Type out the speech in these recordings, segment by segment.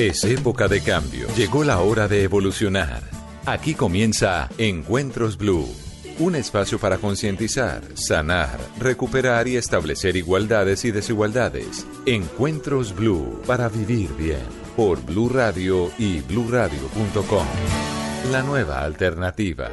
Es época de cambio. Llegó la hora de evolucionar. Aquí comienza Encuentros Blue. Un espacio para concientizar, sanar, recuperar y establecer igualdades y desigualdades. Encuentros Blue para vivir bien. Por Blue Radio y bluradio.com. La nueva alternativa.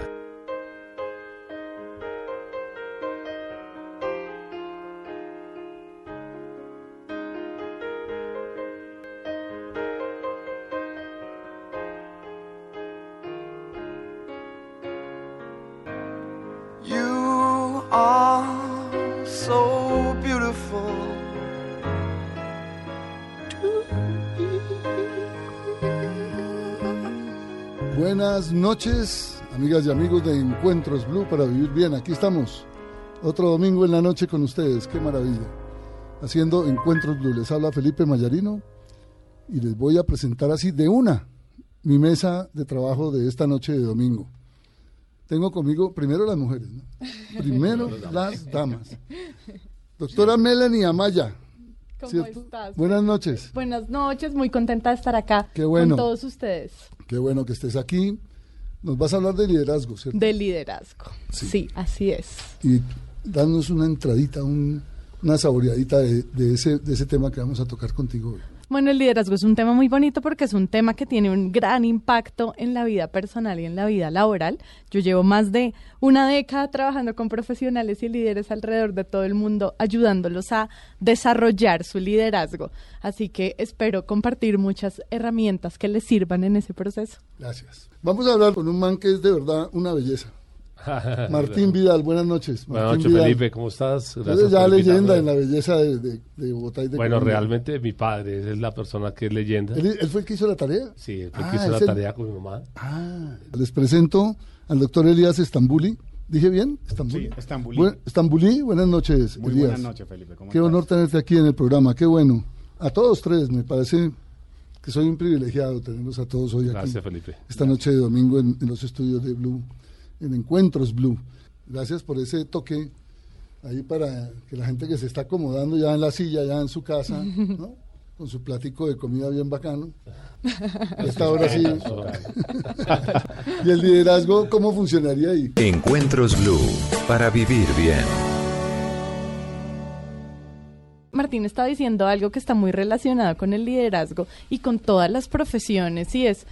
Noches, amigas y amigos de Encuentros Blue para vivir bien. Aquí estamos, otro domingo en la noche con ustedes. Qué maravilla. Haciendo Encuentros Blue. Les habla Felipe Mayarino y les voy a presentar así de una mi mesa de trabajo de esta noche de domingo. Tengo conmigo primero las mujeres, ¿no? Primero las damas. Doctora Melanie Amaya. ¿Cómo ¿cierto? estás? Buenas noches. Buenas noches, muy contenta de estar acá Qué bueno. con todos ustedes Qué bueno que estés aquí. Nos vas a hablar de liderazgo, ¿cierto? de liderazgo. Sí. Sí, así es. y darnos una entradita, un- una saboreadita de, de ese, de ese tema que vamos a tocar contigo hoy. Bueno, el liderazgo es un tema muy bonito porque es un tema que tiene un gran impacto en la vida personal y en la vida laboral. Yo llevo más de una década trabajando con profesionales y líderes alrededor de todo el mundo, ayudándolos a desarrollar su liderazgo. Así que espero compartir muchas herramientas que les sirvan en ese proceso. Gracias. Vamos a hablar con un man que es de verdad una belleza. Martín Vidal, buenas noches. Buenas Martín noches, Vidal. Felipe, ¿cómo estás? Gracias ya por leyenda en la belleza de, de, de Bogotá y de Bueno, Colombia. realmente mi padre es la persona que es leyenda. ¿Él, él fue el que hizo la tarea? Sí, él fue el Ah, que hizo es la el- tarea con mi mamá. Ah, les presento al doctor Elías Estambuli. ¿Dije bien? Estambuli. Sí, Estambulí. Buen- Estambulí, buenas noches, Muy Elías. buenas noches, Felipe. ¿Cómo Qué estás? honor tenerte aquí en el programa, qué bueno. A todos tres, me parece que soy un privilegiado tenerlos a todos hoy aquí. Gracias, Felipe. Esta noche de domingo en, en los estudios de Blue, en Encuentros Blue. Gracias por ese toque ahí para que la gente que se está acomodando ya en la silla, ya en su casa, ¿no? Con su platico de comida bien bacano. A esta hora sí. y el liderazgo, ¿cómo funcionaría ahí? Encuentros Blue para vivir bien. Martín está diciendo algo que está muy relacionado con el liderazgo y con todas las profesiones y es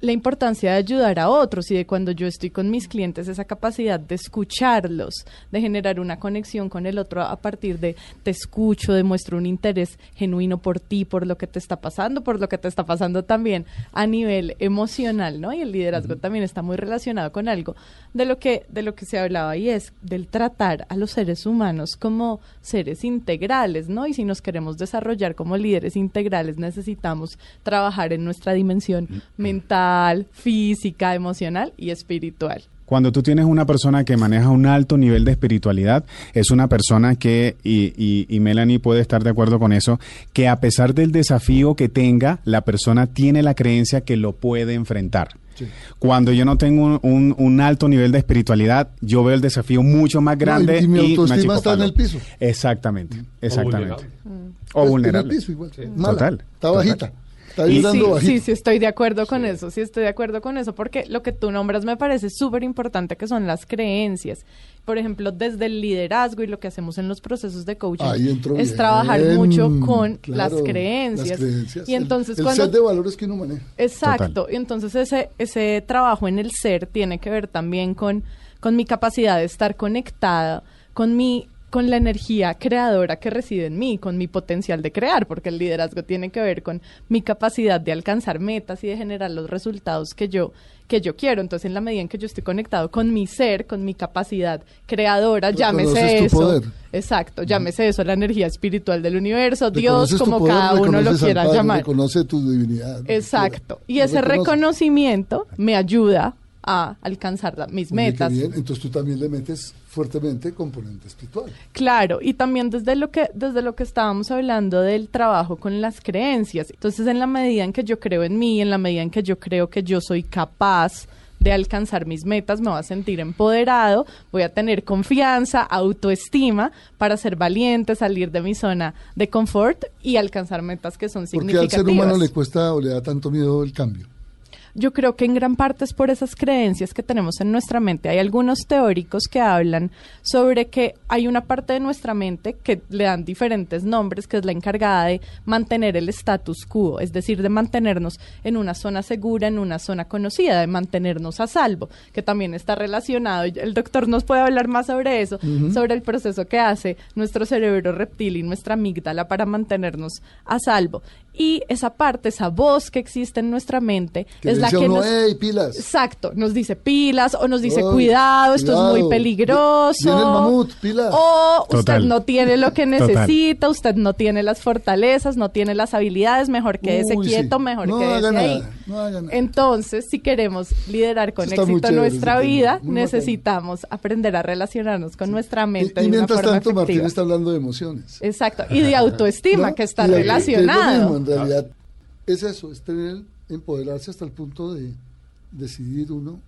la importancia de ayudar a otros y de cuando yo estoy con mis clientes esa capacidad de escucharlos, de generar una conexión con el otro a partir de te escucho, demuestro un interés genuino por ti, por lo que te está pasando, por lo que te está pasando también a nivel emocional, ¿no? Y el liderazgo también está muy relacionado con algo de lo que de lo que se hablaba y es del tratar a los seres humanos como seres integrales, ¿no? Y si nos queremos desarrollar como líderes integrales, necesitamos trabajar en nuestra dimensión mental, física, emocional y espiritual. Cuando tú tienes una persona que maneja un alto nivel de espiritualidad, es una persona que, y, y- y Melanie puede estar de acuerdo con eso, que a pesar del desafío que tenga, la persona tiene la creencia que lo puede enfrentar. Sí. Cuando yo no tengo un, un- un alto nivel de espiritualidad, yo veo el desafío mucho más grande y- y mi autoestima está en el piso. Exactamente, exactamente. vulnerable. O En vulnerable. el piso igual. Mala. Total, Está total. Está sí, sí, sí, estoy de acuerdo con eso, sí estoy de acuerdo con eso, porque lo que tú nombras me parece súper importante, que son las creencias. Por ejemplo, desde el liderazgo y lo que hacemos en los procesos de coaching es bien. trabajar mucho con Claro, las creencias. las creencias. Y entonces el, el cuando set de valores que uno maneja. Exacto, y entonces ese, ese trabajo en el ser tiene que ver también con, con mi capacidad de estar conectada, con mi con la energía creadora que reside en mí, con mi potencial de crear, porque el liderazgo tiene que ver con mi capacidad de alcanzar metas y de generar los resultados que yo que yo quiero. Entonces, en la medida en que yo estoy conectado con mi ser, con mi capacidad creadora, llámese tu eso. poder. Exacto, llámese eso la energía espiritual del universo, Dios, tu como poder, cada uno lo al quiera Padre, llamar. Reconoce tu divinidad. Exacto. Y ese reconocimiento me ayuda a alcanzar la- mis metas. bien. Entonces tú también le metes fuertemente componente espiritual. Claro, y también desde lo que desde lo que estábamos hablando del trabajo con las creencias. Entonces, en la medida en que yo creo en mí, en la medida en que yo creo que yo soy capaz de alcanzar mis metas, me voy a sentir empoderado, voy a tener confianza, autoestima para ser valiente, salir de mi zona de confort y alcanzar metas que son Porque al significativas. ser humano le cuesta o le da tanto miedo el cambio. Yo creo que en gran parte es por esas creencias que tenemos en nuestra mente. Hay algunos teóricos que hablan sobre que hay una parte de nuestra mente que le dan diferentes nombres, que es la encargada de mantener el status quo, es decir, de mantenernos en una zona segura, en una zona conocida, de mantenernos a salvo, que también está relacionado. El doctor nos puede hablar más sobre eso, sobre el proceso que hace nuestro cerebro reptil y nuestra amígdala para mantenernos a salvo. Y esa parte, esa voz que existe en nuestra mente, Que es la que uno, nos... "Ey, pilas. Exacto, nos dice pilas o nos dice Ay, cuidado, esto es muy peligroso. Viene el mamut, pilas. O usted Total. no tiene lo que Total. necesita, usted no tiene las fortalezas, no tiene las habilidades, mejor quédese Uy, sí. quieto, mejor No quédese ahí. nada, no. Entonces, si queremos liderar con Eso éxito chévere, nuestra vida, necesitamos aprender a relacionarnos con nuestra Y, mente y de una mientras forma tanto, Martín efectiva. está hablando de emociones. Exacto, y de autoestima, que está Y de- relacionado. es lo mismo, en realidad, es eso, es tener, empoderarse hasta el punto de decidir uno,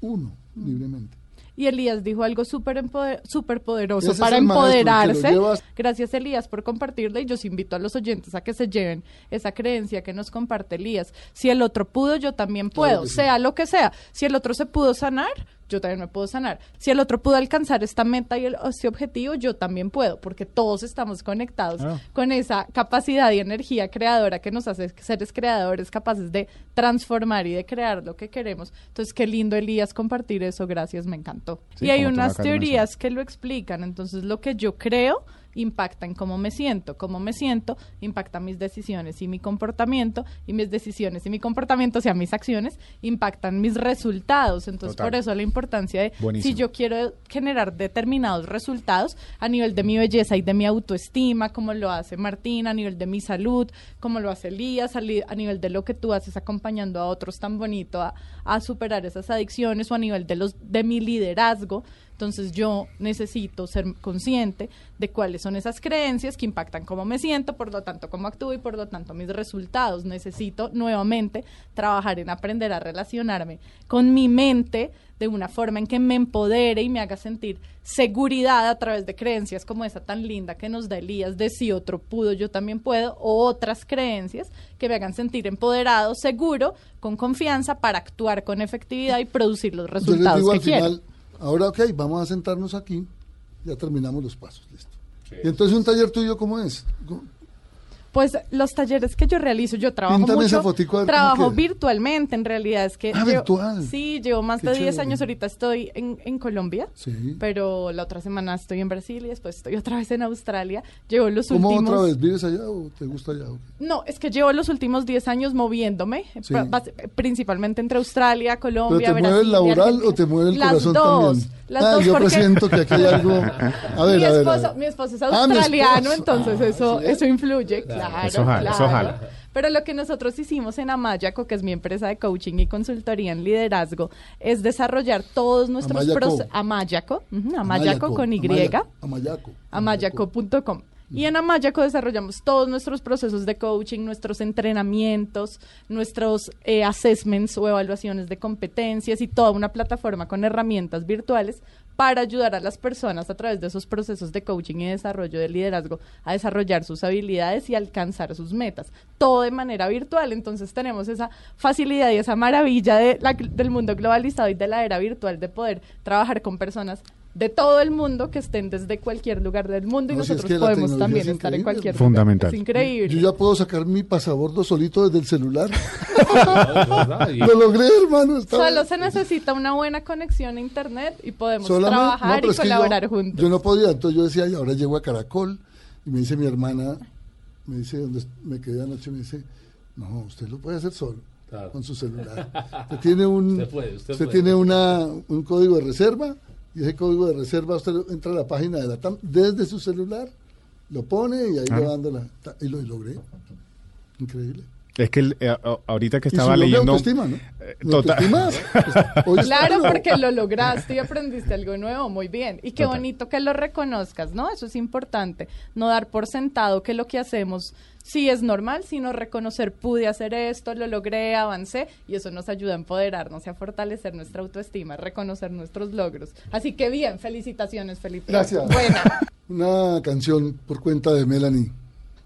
uno, libremente. Y Elías dijo algo súper empoder- poderoso Ese para empoderarse. Gracias Elías por compartirla y yo os invito a los oyentes a que se lleven esa creencia que nos comparte Elías. Si el otro pudo, yo también puedo, sí. sea lo que sea. Si el otro se pudo sanar, yo también me puedo sanar. Si el otro pudo alcanzar esta meta y el- este objetivo, yo también puedo, porque todos estamos conectados Ah. con esa capacidad y energía creadora que nos hace seres creadores capaces de transformar y de crear lo que queremos. Entonces, qué lindo, Elías, compartir eso. Gracias, me encantó. Sí, y hay unas teorías que lo explican. Entonces, lo que yo creo impacta en cómo me siento. Cómo me siento impacta mis decisiones y mi comportamiento. Y mis decisiones y mi comportamiento, o sea, mis acciones, impactan mis resultados. Entonces, Total. por eso la importancia de Buenísimo. si yo quiero generar determinados resultados a nivel de mi belleza y de mi autoestima, como lo hace Martín, a nivel de mi salud, como lo hace Elías, a nivel de lo que tú haces acompañando a otros tan bonito a, a superar esas adicciones o a nivel de los de mi liderazgo. Entonces yo necesito ser consciente de cuáles son esas creencias que impactan cómo me siento, por lo tanto cómo actúo y por lo tanto mis resultados. Necesito nuevamente trabajar en aprender a relacionarme con mi mente de una forma en que me empodere y me haga sentir seguridad a través de creencias como esa tan linda que nos da Elías de si otro pudo, yo también puedo, o otras creencias que me hagan sentir empoderado, seguro, con confianza para actuar con efectividad y producir los Yo les resultados digo que al quiero. final, ahora ok, vamos a sentarnos aquí, ya terminamos los pasos, listo. Y entonces un taller tuyo, ¿cómo es? ¿Cómo- Pues los talleres que yo realizo, yo trabajo Píntame mucho, esa fotico, cómo trabajo virtualmente, en realidad es que Ah, llevo- virtual. sí, llevo más Qué de 10 chévere. años, ahorita estoy en, en Colombia, Sí. pero la otra semana estoy en Brasil y después estoy otra vez en Australia, llevo los ¿Cómo últimos... otra vez? ¿Vives allá o te gusta allá? No, es que llevo los últimos 10 años moviéndome, Sí. pa- bas- principalmente entre Australia, ¿Pero Colombia, te mueve el Brasil laboral Argentina. o te mueve el las corazón dos, también? Las ah, dos, yo porque presiento que aquí hay algo... A ver, mi, a ver, a esposo, ver. mi esposo es Ah, australiano, esposo. entonces Ah, eso, ¿sí? eso influye, claro. Eso jala, eso claro. jala. Pero lo que nosotros hicimos en Amayaco, que es mi empresa de coaching y consultoría en liderazgo, es desarrollar todos nuestros Amayaco. procesos. Amayaco, ujú, Amayaco con Y. Amayaco. Amayaco. Y en Amayaco desarrollamos todos nuestros procesos de coaching, nuestros entrenamientos, nuestros eh, assessments o evaluaciones de competencias y toda una plataforma con herramientas virtuales para ayudar a las personas a través de esos procesos de coaching y desarrollo de liderazgo a desarrollar sus habilidades y alcanzar sus metas. Todo de manera virtual. Entonces tenemos esa facilidad y esa maravilla de la- del mundo globalizado y de la era virtual de poder trabajar con personas de todo el mundo que estén desde cualquier lugar del mundo y No, si es nosotros que podemos también es estar en cualquier lugar. Fundamental. Es increíble. Yo ya puedo sacar mi pasabordo solito desde el celular. Lo logré, hermano. estaba- Solo se necesita una buena conexión a internet y podemos Solamente- trabajar y yo- colaborar juntos. Yo no podía, entonces yo decía, y ahora llego a Caracol, y me dice mi hermana, me dice, donde me quedé anoche, me dice, no, usted lo puede hacer solo, Claro. con su celular. Usted tiene un, Usted puede, usted puede. tiene una, un código de reserva, y ese código de reserva usted entra a la página de la TAM desde su celular, lo pone y ahí Ah. le va dando la, y lo y logré. Increíble. Es que el- eh, ahorita que Y estaba mi leyendo, autoestima, ¿no? eh, ¿Mi Total. autoestima? Pues, hoy Claro, porque lo lograste y aprendiste algo nuevo, muy bien. Y qué Total. bonito que lo reconozcas, ¿no? Eso es importante. No dar por sentado que lo que hacemos sí es normal, sino reconocer, pude hacer esto, lo logré, avancé, y eso nos ayuda a empoderarnos y a fortalecer nuestra autoestima, reconocer nuestros logros. Así que bien, felicitaciones, Felipe. Gracias. Buena. Una canción por cuenta de Melanie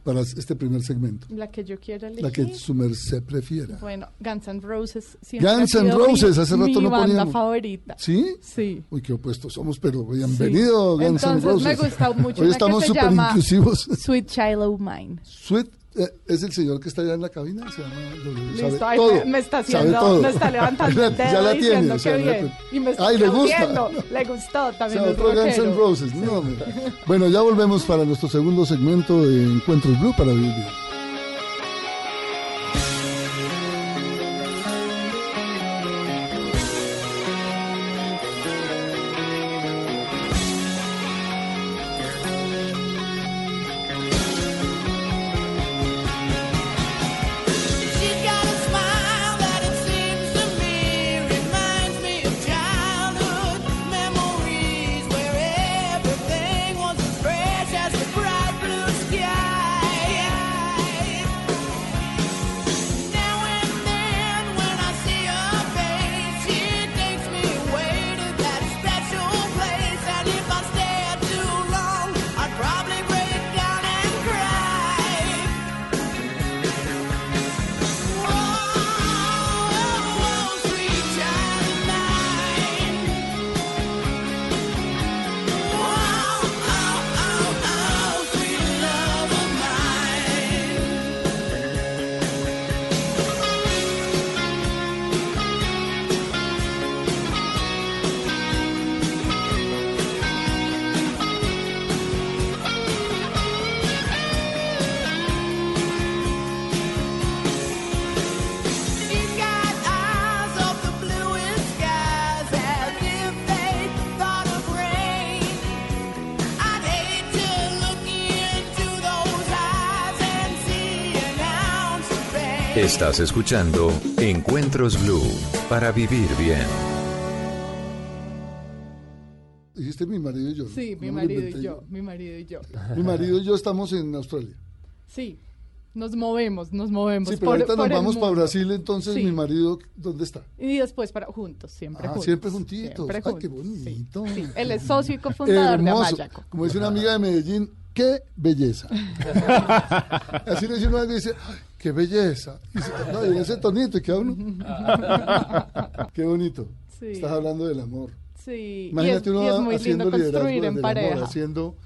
para este primer segmento. La que yo quiero elegir. La que su merced prefiera. Bueno, Guns N' Roses. siempre Guns N' sido mi- Roses, hace rato mi no banda poníamos. favorita. ¿Sí? Sí. Uy, qué opuestos somos, pero bienvenido, Sí. Guns N' Entonces, Roses. me gusta mucho Hoy una estamos súper inclusivos. Sweet Child O' Mine. Sweet es el señor que está allá en la cabina. Se llama, lo- lo- Listo, sabe ay, todo, me, está haciendo, me está levantando el Ya dedo la tiene, diciendo o sea, que bien. Y me está Ay, le gusta. Le gustó O también. sea, es otro Guns. N' Roses. No, bueno, ya volvemos para nuestro segundo segmento de Encuentros Blue para vivir Estás escuchando Encuentros Blue para vivir bien. Dijiste mi marido y yo. Sí, mi marido y yo, mi marido y yo. Mi marido y yo estamos en Australia. Sí, nos movemos, nos movemos. Sí, pero por- ahorita por nos vamos para. Brasil, entonces Sí. mi marido, ¿dónde está? Y después para juntos, siempre Ah, juntos. siempre juntitos. Siempre Ay, qué sí, bonito. sí. Él es socio y cofundador de. Amayaco. Como dice una amiga de Medellín, qué belleza. Así le dice uno y dice, "Ay, qué belleza. Y, se- no, y en ese tonito y queda uno. qué bonito. Sí. Estás hablando del amor. Sí, Imagínate y es, uno y es muy haciendo lindo liderazgo construir en el amor, pareja. haciendo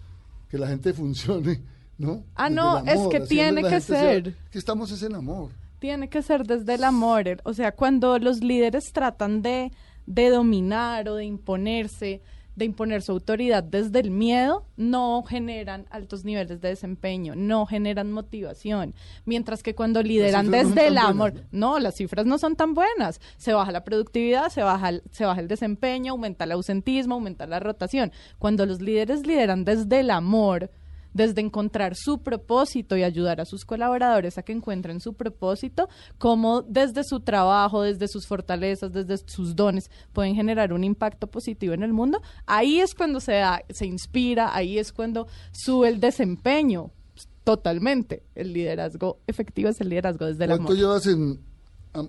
que la gente funcione, ¿no? Ah, Desde no, es que tiene que sea- ser. que estamos es en amor. Tiene que ser desde el amor. el- O sea, cuando los líderes tratan de, de dominar o de imponerse, de imponer su autoridad desde el miedo, no generan altos niveles de desempeño, no generan motivación. Mientras que cuando lideran no desde el amor, buenas, no, las cifras no son tan buenas. Se baja la productividad, se baja el, se baja el desempeño, aumenta el ausentismo, aumenta la rotación. Cuando los líderes lideran desde el amor, desde encontrar su propósito y ayudar a sus colaboradores a que encuentren su propósito, como desde su trabajo, desde sus fortalezas, desde sus dones pueden generar un impacto positivo en el mundo, ahí es cuando se da, se inspira, ahí es cuando sube el desempeño totalmente. El liderazgo efectivo es el liderazgo desde el ¿Cuánto llevas en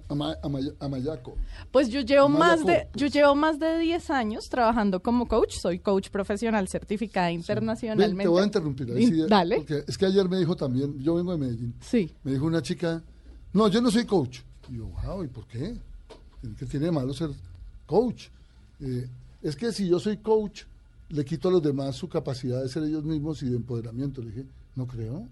Ama- Amaya- Amayaco? Pues yo llevo más de yo llevo más de 10 años trabajando como coach, soy coach profesional certificada Ven, internacionalmente. te voy a interrumpir. ahí Y- sí, Dale. Porque es que ayer me dijo también, yo vengo de Medellín, Sí. me dijo una chica, no, yo no soy coach. Y yo, wow, ¿y por qué? ¿Qué tiene de malo ser coach? Eh, es que si yo soy coach, le quito a los demás su capacidad de ser ellos mismos y de empoderamiento. Le dije, no creo.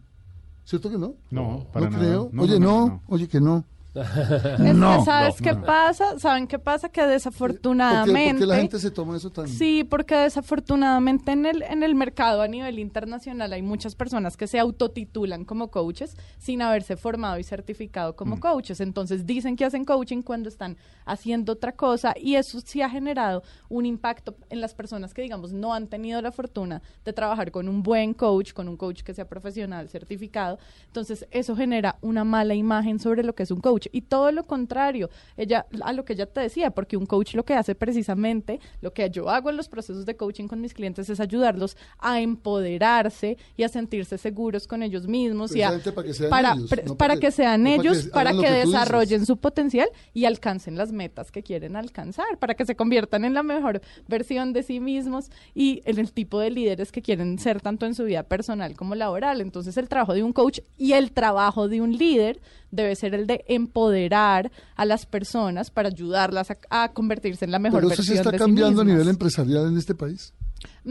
¿Cierto que no? No, para no nada. creo. No, oye, no, no, no, no. oye, que no. Que ¿sabes qué pasa? ¿Saben qué pasa? Que ¿Por qué, desafortunadamente... por qué la gente se toma eso tan...? Sí, porque desafortunadamente en el, en el mercado a nivel internacional hay muchas personas que se autotitulan como coaches sin haberse formado y certificado como coaches. Entonces dicen que hacen coaching cuando están haciendo otra cosa y eso sí ha generado un impacto en las personas que, digamos, no han tenido la fortuna de trabajar con un buen coach, con un coach que sea profesional, certificado. Entonces eso genera una mala imagen sobre lo que es un coach. Coach. Y todo lo contrario, ella a lo que ella te decía, porque un coach lo que hace precisamente, lo que yo hago en los procesos de coaching con mis clientes es ayudarlos a empoderarse y a sentirse seguros con ellos mismos y a- para que sean para, ellos, pre- no para para que sean no para que ellos, para que, desarrollen su potencial y alcancen las metas que quieren alcanzar, para que se conviertan en la mejor versión de sí mismos y en el tipo de líderes que quieren ser tanto en su vida personal como laboral. Entonces el trabajo de un coach y el trabajo de un líder debe ser el de empoderar a las personas para ayudarlas a, a convertirse en la mejor Pero eso versión sí está de cambiando a sí nivel mismas. empresarial en este país.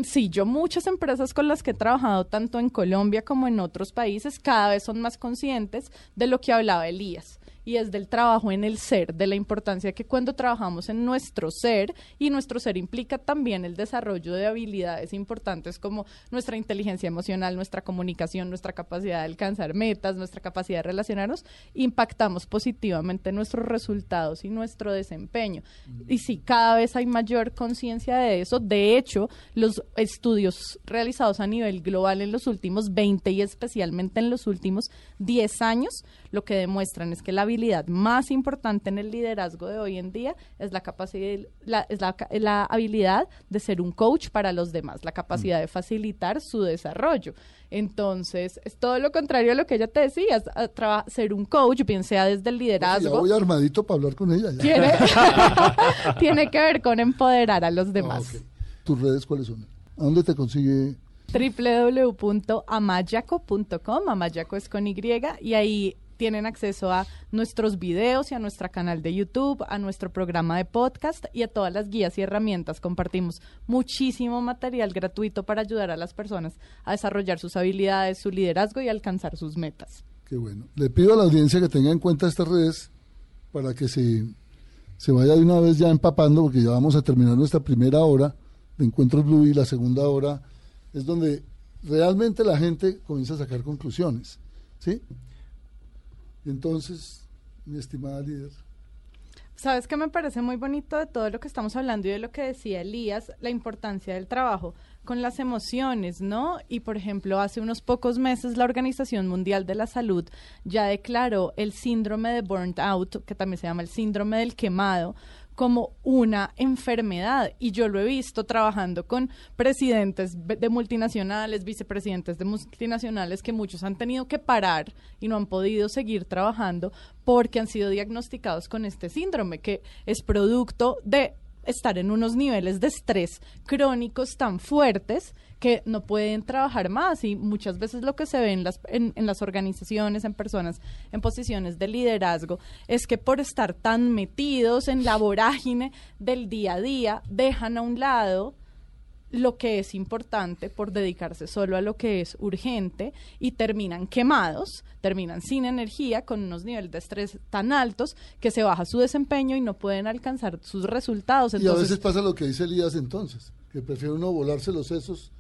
Sí, yo muchas empresas con las que he trabajado tanto en Colombia como en otros países cada vez son más conscientes de lo que hablaba Elías y es del trabajo en el ser, de la importancia que cuando trabajamos en nuestro ser y nuestro ser implica también el desarrollo de habilidades importantes como nuestra inteligencia emocional, nuestra comunicación, nuestra capacidad de alcanzar metas, nuestra capacidad de relacionarnos, impactamos positivamente nuestros resultados y nuestro desempeño. Y sí, cada vez hay mayor conciencia de eso. De hecho, los estudios realizados a nivel global en los últimos 20 y especialmente en los últimos 10 años, lo que demuestran es que la habilidad más importante en el liderazgo de hoy en día es la capacidad, la, es la, la habilidad de ser un coach para los demás, la capacidad de facilitar su desarrollo. Entonces, es todo lo contrario a lo que ella te decía, es, a traba- ser un coach, bien sea desde el Ya liderazgo, voy armadito para hablar con ella. ya. tiene, tiene que ver con empoderar a los demás. Ah, ok. ¿Tus redes cuáles son? ¿A dónde te consigue? www.amayaco.com, Amayaco es con Y, y ahí tienen acceso a nuestros videos y a nuestro canal de YouTube, a nuestro programa de podcast y a todas las guías y herramientas. Compartimos muchísimo material gratuito para ayudar a las personas a desarrollar sus habilidades, su liderazgo y alcanzar sus metas. Qué bueno. Le pido a la audiencia que tenga en cuenta estas redes para que se, se vaya de una vez ya empapando, porque ya vamos a terminar nuestra primera hora de Encuentros Blue y la segunda hora es donde realmente la gente comienza a sacar conclusiones. ¿Sí? Entonces, mi estimada líder, ¿Sabes qué me parece muy bonito de todo lo que estamos hablando y de lo que decía Elías? La importancia del trabajo con las emociones, ¿no? Y por ejemplo, hace unos pocos meses la Organización Mundial de la Salud ya declaró el síndrome de burnt out, que también se llama el síndrome del quemado, como una enfermedad. Y yo lo he visto trabajando con presidentes de multinacionales, vicepresidentes de multinacionales, que muchos han tenido que parar y no han podido seguir trabajando porque han sido diagnosticados con este síndrome, que es producto de estar en unos niveles de estrés crónicos tan fuertes que no pueden trabajar más. Y muchas veces lo que se ve en las, en, en las organizaciones, en personas en posiciones de liderazgo, es que por estar tan metidos en la vorágine del día a día, dejan a un lado lo que es importante por dedicarse solo a lo que es urgente y terminan quemados, terminan sin energía, con unos niveles de estrés tan altos que se baja su desempeño y no pueden alcanzar sus resultados. y a veces pasa lo que dice Elías entonces, que prefiere uno volarse los sesos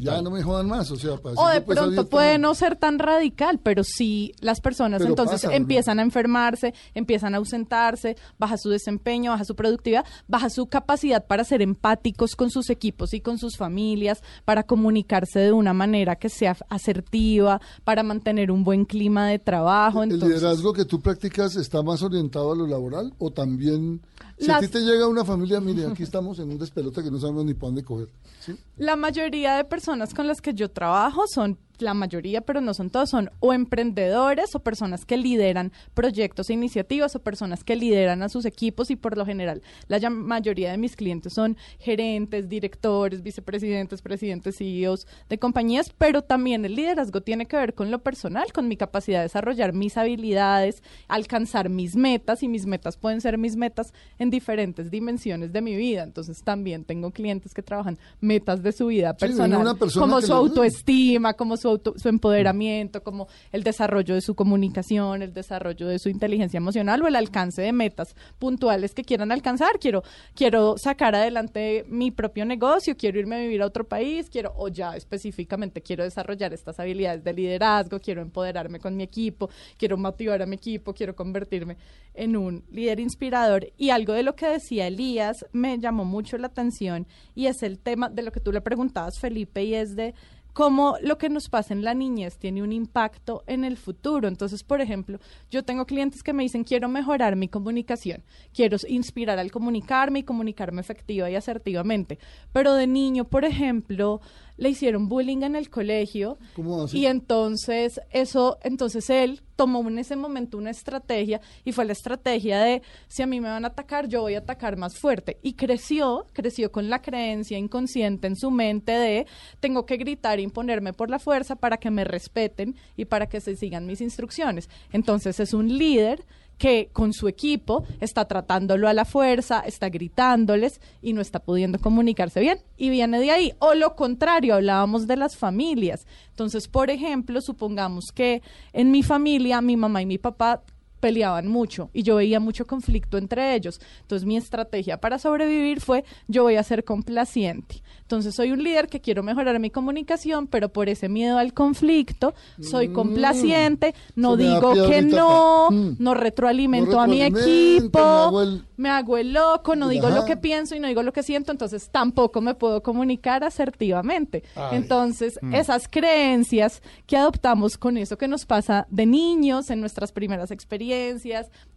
ya no me jodan más. O sea, para o de pues, pronto puede no ser tan radical, pero sí las personas Pero entonces pasa, ¿no? empiezan a enfermarse, empiezan a ausentarse, baja su desempeño, baja su productividad, baja su capacidad para ser empáticos con sus equipos y con sus familias, para comunicarse de una manera que sea asertiva, para mantener un buen clima de trabajo. ¿El Entonces, liderazgo que tú practicas está más orientado a lo laboral o también... Si a ti te llega una familia, mire, aquí estamos en un despelote que no sabemos ni para dónde coger. ¿sí? La mayoría de personas con las que yo trabajo son, la mayoría, pero no son todos, son o emprendedores o personas que lideran proyectos e iniciativas o personas que lideran a sus equipos y por lo general la mayoría de mis clientes son gerentes, directores, vicepresidentes, presidentes, CEOs de compañías, pero también el liderazgo tiene que ver con lo personal, con mi capacidad de desarrollar mis habilidades, alcanzar mis metas y mis metas pueden ser mis metas en diferentes dimensiones de mi vida. Entonces también tengo clientes que trabajan metas de su vida Sí, personal, una persona como su autoestima, como su, auto- su empoderamiento, como el desarrollo de su comunicación, el desarrollo de su inteligencia emocional o el alcance de metas puntuales que quieran alcanzar. Quiero, quiero sacar adelante mi propio negocio, quiero irme a vivir a otro país, quiero, o ya específicamente quiero desarrollar estas habilidades de liderazgo, quiero empoderarme con mi equipo, quiero motivar a mi equipo, quiero convertirme en un líder inspirador. Y algo de lo que decía Elías me llamó mucho la atención y es el tema de lo que tú le preguntabas, Felipe, y es de cómo lo que nos pasa en la niñez tiene un impacto en el futuro. Entonces, por ejemplo, yo tengo clientes que me dicen, quiero mejorar mi comunicación, quiero inspirar al comunicarme y comunicarme efectiva y asertivamente. Pero de niño, por ejemplo, le hicieron bullying en el colegio ¿Cómo y entonces eso, entonces él tomó en ese momento una estrategia y fue la estrategia de si a mí me van a atacar, yo voy a atacar más fuerte. Y creció, creció con la creencia inconsciente en su mente de tengo que gritar e imponerme por la fuerza para que me respeten y para que se sigan mis instrucciones. Entonces es un líder que con su equipo está tratándolo a la fuerza, está gritándoles y no está pudiendo comunicarse bien. Y viene de ahí. O lo contrario, hablábamos de las familias. Entonces, por ejemplo, supongamos que en mi familia mi mamá y mi papá peleaban mucho y yo veía mucho conflicto entre ellos. Entonces mi estrategia para sobrevivir fue yo voy a ser complaciente. Entonces soy un líder que quiero mejorar mi comunicación, pero por ese miedo al conflicto soy complaciente, no Mm. Me da digo que no, Mm. no retroalimento No a mi equipo, me hago el- me hago el loco, no digo Ajá. lo que pienso y no digo lo que siento, entonces tampoco me puedo comunicar asertivamente. Ay. Entonces, esas creencias que adoptamos con eso que nos pasa de niños en nuestras primeras experiencias,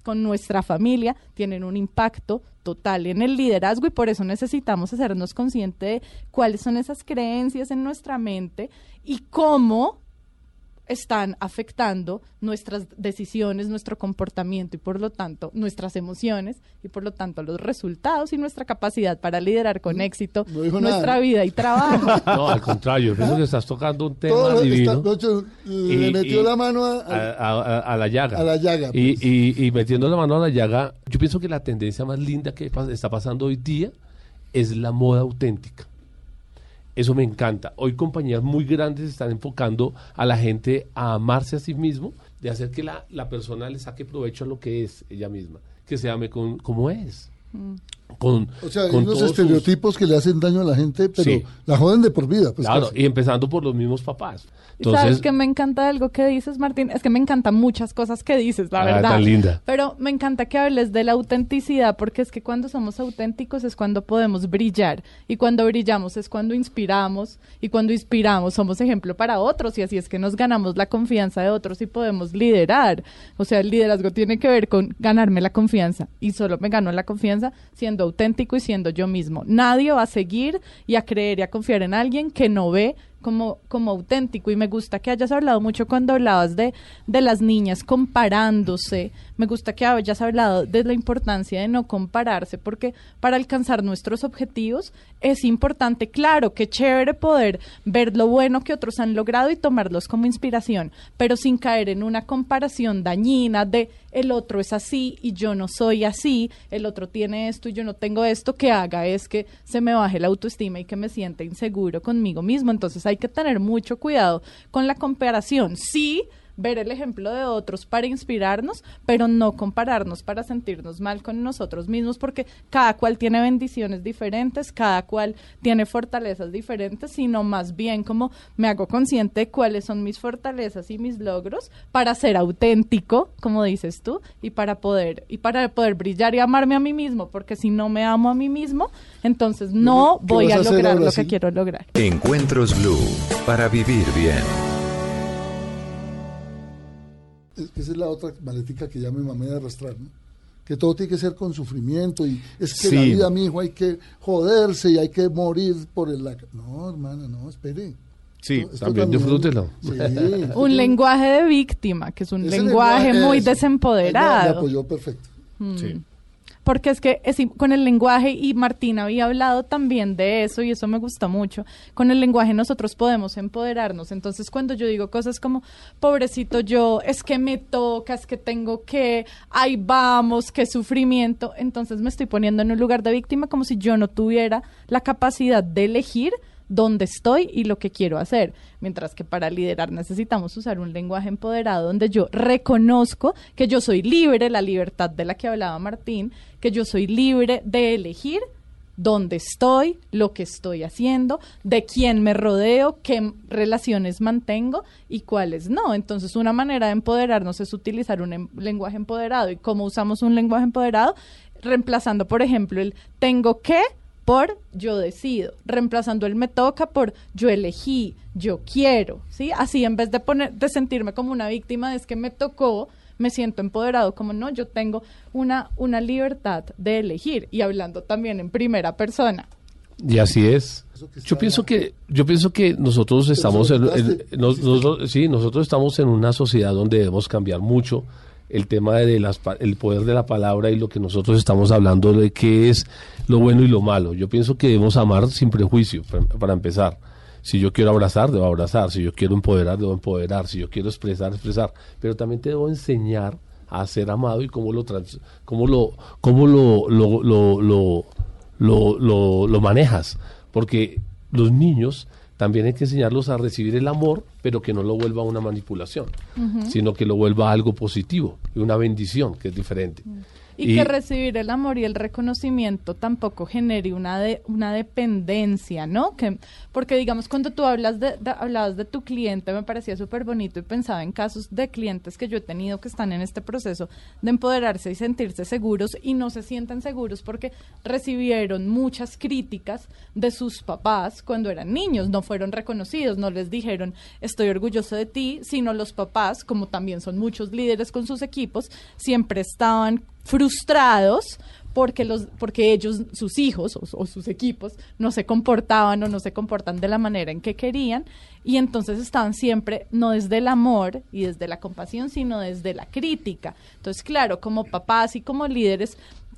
con nuestra familia, tienen un impacto total en el liderazgo y por eso necesitamos hacernos conscientes de cuáles son esas creencias en nuestra mente y cómo están afectando nuestras decisiones, nuestro comportamiento y por lo tanto nuestras emociones y por lo tanto los resultados y nuestra capacidad para liderar con éxito no nuestra nada. vida y trabajo. No, al contrario, pienso que estás tocando un tema Todo divino. está- le Y- metió y- la mano a, a, a- a- a la llaga. a la llaga, Y, pues. y- y metiendo la mano a la llaga, yo pienso que la tendencia más linda que está pasando hoy día es la moda auténtica. Eso me encanta. Hoy compañías muy grandes están enfocando a la gente a amarse a sí mismo, de hacer que la, la persona le saque provecho a lo que es ella misma, que se ame con, como es. Con, O sea, hay con unos sus- estereotipos que le hacen daño a la gente, pero Sí. la joden de por vida. Pues, claro, casi. y empezando por los mismos papás. ¿Y ¿Sabes Entonces, que me encanta algo que dices, Martín? Es que me encantan muchas cosas que dices, la Ah, verdad. tan linda. Pero me encanta que hables de la autenticidad, porque es que cuando somos auténticos es cuando podemos brillar. Y cuando brillamos es cuando inspiramos. Y cuando inspiramos somos ejemplo para otros. Y así es que nos ganamos la confianza de otros y podemos liderar. O sea, el liderazgo tiene que ver con ganarme la confianza. Y solo me gano la confianza auténtico y siendo yo mismo. Nadie va a seguir y a creer y a confiar en alguien que no ve como, como auténtico y me gusta que hayas hablado mucho cuando hablabas de, de las niñas comparándose, me gusta que hayas hablado de la importancia de no compararse porque para alcanzar nuestros objetivos es importante, claro, que chévere poder ver lo bueno que otros han logrado y tomarlos como inspiración, pero sin caer en una comparación dañina de el otro es así y yo no soy así, el otro tiene esto y yo no tengo esto, que haga es que se me baje la autoestima y que me sienta inseguro conmigo mismo. Entonces hay que tener mucho cuidado con la comparación. Sí, ver el ejemplo de otros para inspirarnos, pero no compararnos para sentirnos mal con nosotros mismos, porque cada cual tiene bendiciones diferentes, cada cual tiene fortalezas diferentes, sino más bien como me hago consciente de cuáles son mis fortalezas y mis logros para ser auténtico, como dices tú, y para poder y para poder brillar y amarme a mí mismo, porque si no me amo a mí mismo, entonces no ¿Qué voy a lograr lo que quiero lograr. Encuentros Blue. Para vivir bien. Es- Esa es la otra maletica que ya me mamé de arrastrar, ¿no? Que todo tiene que ser con sufrimiento y es que la Sí. vida, mi hijo, hay que joderse y hay que morir por el... la- No, hermana, no, espere. Sí, Esto- esto también disfrútelo. Sí. Un lenguaje de víctima, que es un lenguaje, muy. Me desempoderado. apoyó perfecto. sí. Porque es que con el lenguaje, y Martín había hablado también de eso, y eso me gustó mucho, con el lenguaje nosotros podemos empoderarnos. Entonces, cuando yo digo cosas como, pobrecito yo, es que me toca, es que tengo que, ahí vamos, qué sufrimiento, entonces me estoy poniendo en un lugar de víctima como si yo no tuviera la capacidad de elegir dónde estoy y lo que quiero hacer. Mientras que para liderar necesitamos usar un lenguaje empoderado donde yo reconozco que yo soy libre, la libertad de la que hablaba Martín, que yo soy libre de elegir dónde estoy, lo que estoy haciendo, de quién me rodeo, qué relaciones mantengo y cuáles no. Entonces, una manera de empoderarnos es utilizar un em- lenguaje empoderado. ¿Y cómo usamos un lenguaje empoderado? Reemplazando, por ejemplo, el tengo que por yo decido, reemplazando el me toca por yo elegí, yo quiero, ¿sí? Así en vez de poner de sentirme como una víctima, es que me tocó, me siento empoderado como no, yo tengo una una libertad de elegir y hablando también en primera persona. Y así es. Yo pienso que yo pienso que nosotros estamos en, en- soltaste. nos- nosotros- sí, nosotros estamos en una sociedad donde debemos cambiar mucho el tema de las el poder de la palabra y lo que nosotros estamos hablando de qué es lo bueno y lo malo. Yo pienso que debemos amar sin prejuicio para, empezar. Si yo quiero abrazar, debo abrazar. Si yo quiero empoderar, debo empoderar. Si yo quiero expresar, expresar. Pero también te debo enseñar a ser amado y cómo lo trans- cómo lo cómo lo, lo, lo- lo manejas. Porque los niños también hay que enseñarlos a recibir el amor, pero que no lo vuelva una manipulación, sino que lo vuelva algo positivo y una bendición, que es diferente. Y, que recibir el amor y el reconocimiento tampoco genere una de, una dependencia, ¿no? Que, porque digamos, cuando tú hablas de, de- hablabas de tu cliente, me parecía súper bonito y pensaba en casos de clientes que yo he tenido que están en este proceso de empoderarse y sentirse seguros y no se sienten seguros porque recibieron muchas críticas de sus papás cuando eran niños, no fueron reconocidos, no les dijeron estoy orgulloso de ti, sino los papás, como también son muchos líderes con sus equipos, siempre estaban frustrados porque los porque ellos sus hijos o, sus equipos no se comportaban o no se comportan de la manera en que querían y entonces estaban siempre no desde el amor y desde la compasión sino desde la crítica entonces claro como papás y como líderes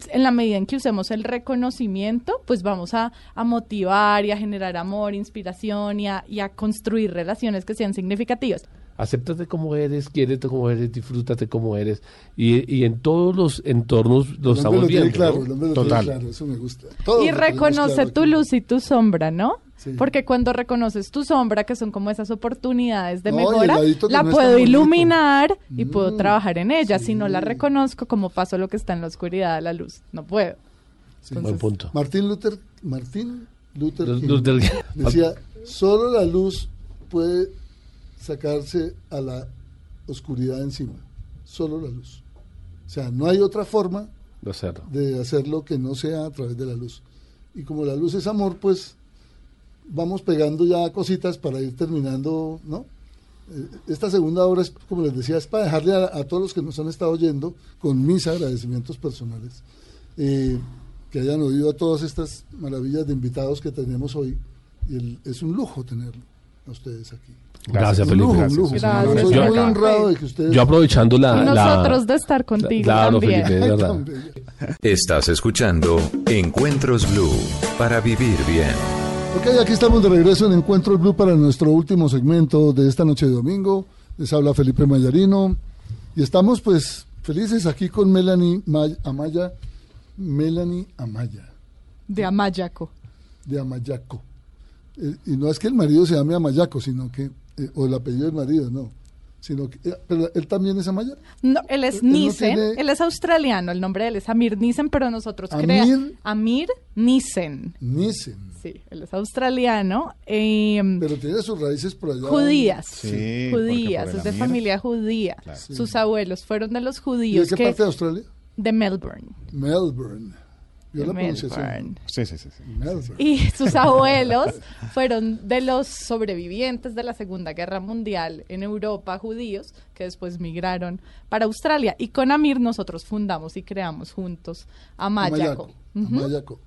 en la medida en que usemos el reconocimiento, pues vamos a, a motivar y a generar amor, inspiración y a, y a construir relaciones que sean significativas. Acéptate como eres, quiérete como eres, disfrútate como eres. Y, y en todos los entornos lo estamos lo tiene viendo. claro, ¿no? el hombre lo Total. tiene claro, eso me gusta. Todos y reconoce claro tu aquí. luz y tu sombra, ¿no? Sí. Porque cuando reconoces tu sombra, que son como esas oportunidades de No, mejora, la no puedo bonito. iluminar y puedo Mm, trabajar en ella. Si no la reconozco, como paso lo que está en la oscuridad a la luz. No puedo. Sí. Buen punto. Martín Luther, Martín Luther Luther- King Luther King. decía, solo la luz puede sacarse a la oscuridad encima, solo la luz. O sea, no hay otra forma De hacerlo. de hacerlo que no sea a través de la luz. Y como la luz es amor, pues vamos pegando ya cositas para ir terminando, ¿no? Eh, Esta segunda hora, es, como les decía, es para dejarle a, a todos los que nos han estado oyendo, con mis agradecimientos personales, eh, que hayan oído a todas estas maravillas de invitados que tenemos hoy. Y el- es un lujo tenerlo a ustedes aquí. Gracias, un Felipe. lujo, un gracias. lujo. Gracias, Soy Yo- muy honrado de que ustedes... Yo aprovechando la... nosotros de estar contigo Claro, también. Felipe, de verdad. Estás escuchando Encuentros Blue para vivir bien. Ok, aquí estamos de regreso en Encuentros Blue para nuestro último segmento de esta noche de domingo. Les habla Felipe Mayarino y estamos pues felices aquí con Melanie May- Amaya, Melanie Amaya, De Amayaco. de Amayaco. Eh, y no es que el marido se llame Amayaco, sino que, eh, o el apellido del marido, no. Sino que, eh, pero él también es Amaya. No, él es Él no Nissen, tiene- él es australiano, el nombre de él es Amir Nissen, pero nosotros Amir- creamos Amir Nissen. Nissen. Sí, él es australiano, eh, Pero tiene sus raíces por allá. judías, Sí, judías, es de familia judía. Sus abuelos fueron de los ¿Y de judíos qué que parte de Australia? de Melbourne. Melbourne. Yo la pronunciación. Sí, sí, sí. sí. Melbourne. Y sus abuelos fueron de los sobrevivientes de la Segunda Guerra Mundial en Europa, judíos, que después migraron para Australia. Y con Amir nosotros fundamos y creamos juntos Amayaco. Amayaco. Amayaco.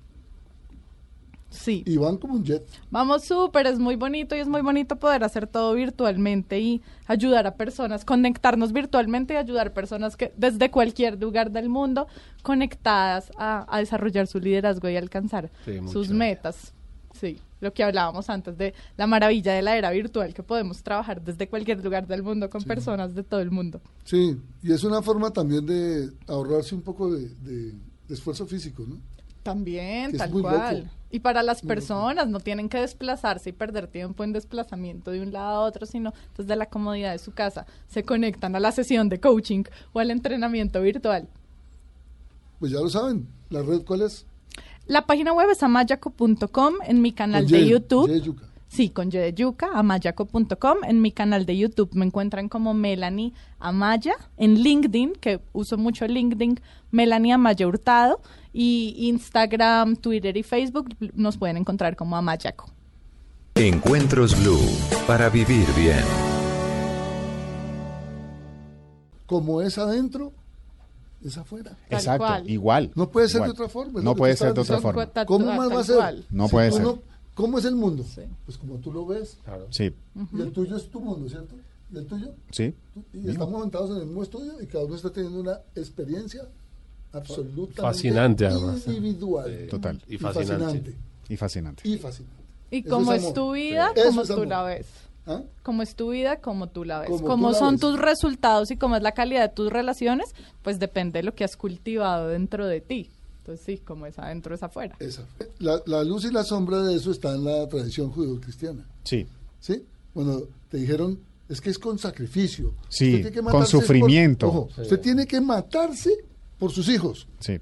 Sí. Y van como un jet. Vamos súper, es muy bonito y es muy bonito poder hacer todo virtualmente y ayudar a personas, conectarnos virtualmente y ayudar a personas que desde cualquier lugar del mundo conectadas a, a desarrollar su liderazgo y alcanzar Sí, sus metas. Sí, lo que hablábamos antes de la maravilla de la era virtual, que podemos trabajar desde cualquier lugar del mundo con personas de todo el mundo. Sí, y es una forma también de ahorrarse un poco de, de- de esfuerzo físico, ¿no? También, tal cual. loco. Y para las personas no tienen que desplazarse y perder tiempo en desplazamiento de un lado a otro, sino desde la comodidad de su casa se conectan a la sesión de coaching o al entrenamiento virtual. Pues ya lo saben, la red cuál es? La página web es amayaco.com, en mi canal de YouTube. Sí, con Y de yuca, amayaco.com. En mi canal de YouTube me encuentran como Melanie Amaya. En LinkedIn, que uso mucho LinkedIn, Melanie Amaya Hurtado. Y Instagram, Twitter y Facebook nos pueden encontrar como Amayaco. Encuentros Blue, para vivir bien. Como es adentro, es afuera. Tal Exacto, cual. igual. No puede ser igual. de otra forma. No puede ser de otra forma. ¿Cómo más va a ser? No puede ser. ¿Cómo es el mundo? Sí. Pues como tú lo ves. Sí, Y el tuyo es tu mundo, ¿cierto? ¿Y el tuyo? sí. Y estamos montados en el mismo estudio y cada uno está teniendo una experiencia absolutamente Fascinante, además. individual. Total. Y fascinante. Y fascinante. Y fascinante. Y Eso como es es, tu vida, Eso como es tú amor. la ves. ¿Ah? Cómo es tu vida, como tú la ves. Como Cómo son ves. tus resultados y cómo es la calidad de tus relaciones, pues depende de lo que has cultivado dentro de ti. Entonces sí, como es adentro es afuera. Esa. La, la luz y la sombra de eso está en la tradición judío-cristiana. Sí. ¿Sí? Cuando te dijeron, es que es con sacrificio. Sí, Usted tiene que con por- sufrimiento. ojo, Usted tiene que matarse por sus hijos. Sí.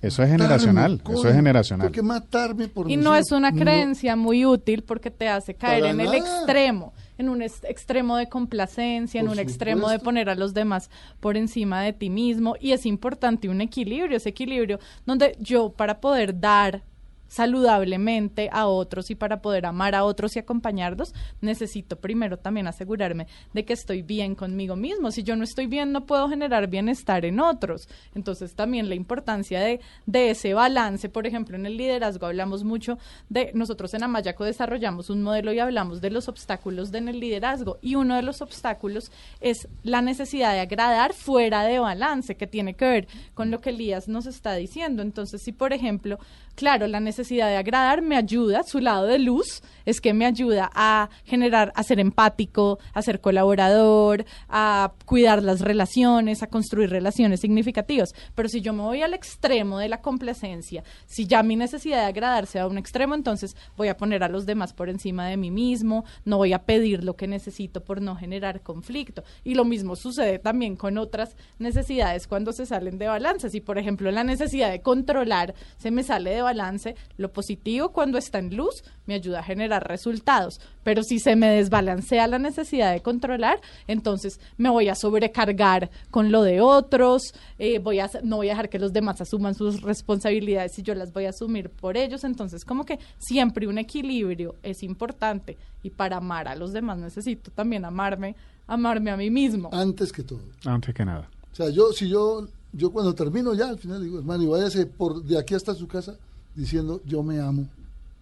Eso es generacional. Eso es generacional. Tengo que matarme por Y no hijos. es una No, creencia muy útil porque te hace caer Para en el extremo, en un extremo de complacencia, en un extremo de poner a los demás por encima de ti mismo. Y es importante un equilibrio, ese equilibrio donde yo para poder dar saludablemente a otros y para poder amar a otros y acompañarlos, necesito primero también asegurarme de que estoy bien conmigo mismo. Si yo no estoy bien, no puedo generar bienestar en otros. Entonces también la importancia de, de ese balance, por ejemplo, en el liderazgo hablamos mucho de, nosotros en Amayaco desarrollamos un modelo y hablamos de los obstáculos de en el liderazgo y uno de los obstáculos es la necesidad de agradar fuera de balance, que tiene que ver con lo que Elías nos está diciendo. Entonces, si por ejemplo, claro, la necesidad de agradar me ayuda, su lado de luz es que me ayuda a generar, a ser empático, a ser colaborador, a cuidar las relaciones, a construir relaciones significativas. Pero si yo me voy al extremo de la complacencia, si ya mi necesidad de agradar se va a un extremo, entonces voy a poner a los demás por encima de mí mismo, no voy a pedir lo que necesito por no generar conflicto. Y lo mismo sucede también con otras necesidades cuando se salen de balance. Si, por ejemplo, la necesidad de controlar se me sale de balance, lo positivo cuando está en luz me ayuda a generar resultados. Pero si se me desbalancea la necesidad de controlar, entonces me voy a sobrecargar con lo de otros, eh, voy a, no voy a dejar que los demás asuman sus responsabilidades y yo las voy a asumir por ellos. Entonces, como que siempre un equilibrio es importante. Y para amar a los demás necesito también amarme, amarme a mí mismo. Antes que todo. Antes que nada. O sea, yo, si yo, yo cuando termino ya, al final digo, hermano, y váyase por de aquí hasta su casa diciendo, yo me amo,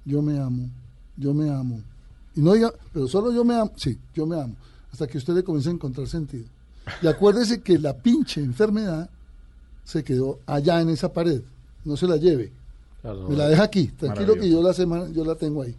yo me amo, yo me amo. Y no diga, pero solo yo me amo, sí, yo me amo, hasta que usted le comience a encontrar sentido. Y acuérdese que la pinche enfermedad se quedó allá en esa pared, no se la lleve, Claro, me la deja aquí, tranquilo que yo la semana, yo la tengo ahí.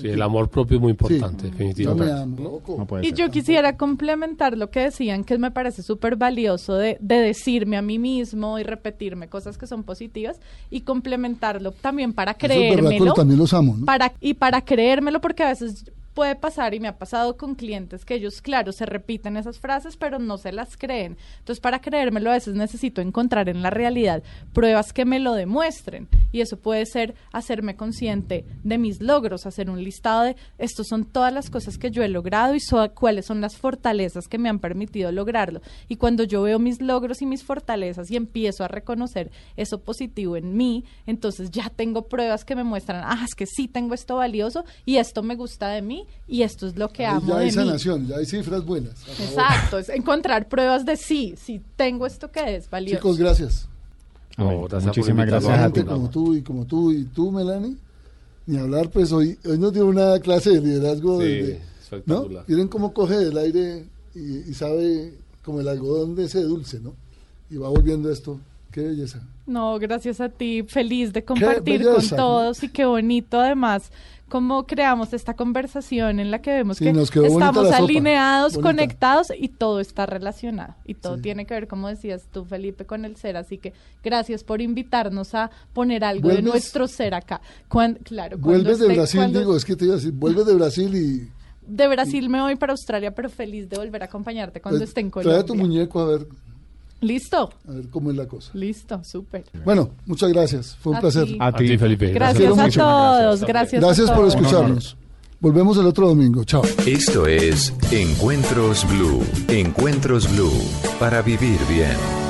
Sí, el amor propio es muy importante, Sí. Yo definitivamente. me amo, loco. No puede Y ser. yo quisiera complementar lo que decían, que me parece súper valioso de, de decirme a mí mismo y repetirme cosas que son positivas y complementarlo también para Esos berracos creérmelo. también los amo, ¿no? Para, y para creérmelo, porque a veces puede pasar y me ha pasado con clientes que ellos, claro, se repiten esas frases, pero no se las creen. Entonces, para creérmelo, a veces necesito encontrar en la realidad pruebas que me lo demuestren. Y eso puede ser hacerme consciente de mis logros, hacer un listado de estos son todas las cosas que yo he logrado y cuáles son las fortalezas que me han permitido lograrlo. Y cuando yo veo mis logros y mis fortalezas y empiezo a reconocer eso positivo en mí, entonces ya tengo pruebas que me muestran, ah, es que sí tengo esto valioso y esto me gusta de mí y esto es lo que Ahí amo ya hay de mí. sanación, ya hay cifras buenas. Exacto, es encontrar pruebas de sí, sí tengo esto que es valioso. Chicos, gracias. Por muchísimas gracias a ti. como tú y como tú y tú, Melanie, ni hablar, pues hoy, hoy nos dio una clase de liderazgo. Sí, desde- ¿no? Miren cómo coge del aire y, y sabe como el algodón de ese dulce, ¿no? Y va volviendo esto. Qué belleza. No, gracias a ti, feliz de compartir belleza, con ¿no? todos y qué bonito además cómo creamos esta conversación en la que vemos Sí, que estamos alineados, bonita. conectados y todo está relacionado y todo Sí. tiene que ver, como decías tú, Felipe, con el ser. Así que gracias por invitarnos a poner algo de nuestro ser acá. Cuan- claro, cuando Vuelves de esté- Brasil, cuando- digo, es que te iba a decir, vuelves de Brasil y de Brasil me voy para Australia, pero feliz de volver a acompañarte cuando pues, esté en trae Colombia. a tu muñeco a ver, Listo, a ver cómo es la cosa. listo, súper. Bueno, muchas gracias. Fue un A placer. ti. A ti, Felipe. Gracias Quiero a todos, Gracias. gracias, a Gracias por escucharnos. Volvemos el otro domingo. Chao. Esto es Encuentros Blue. Encuentros Blue. Para vivir bien.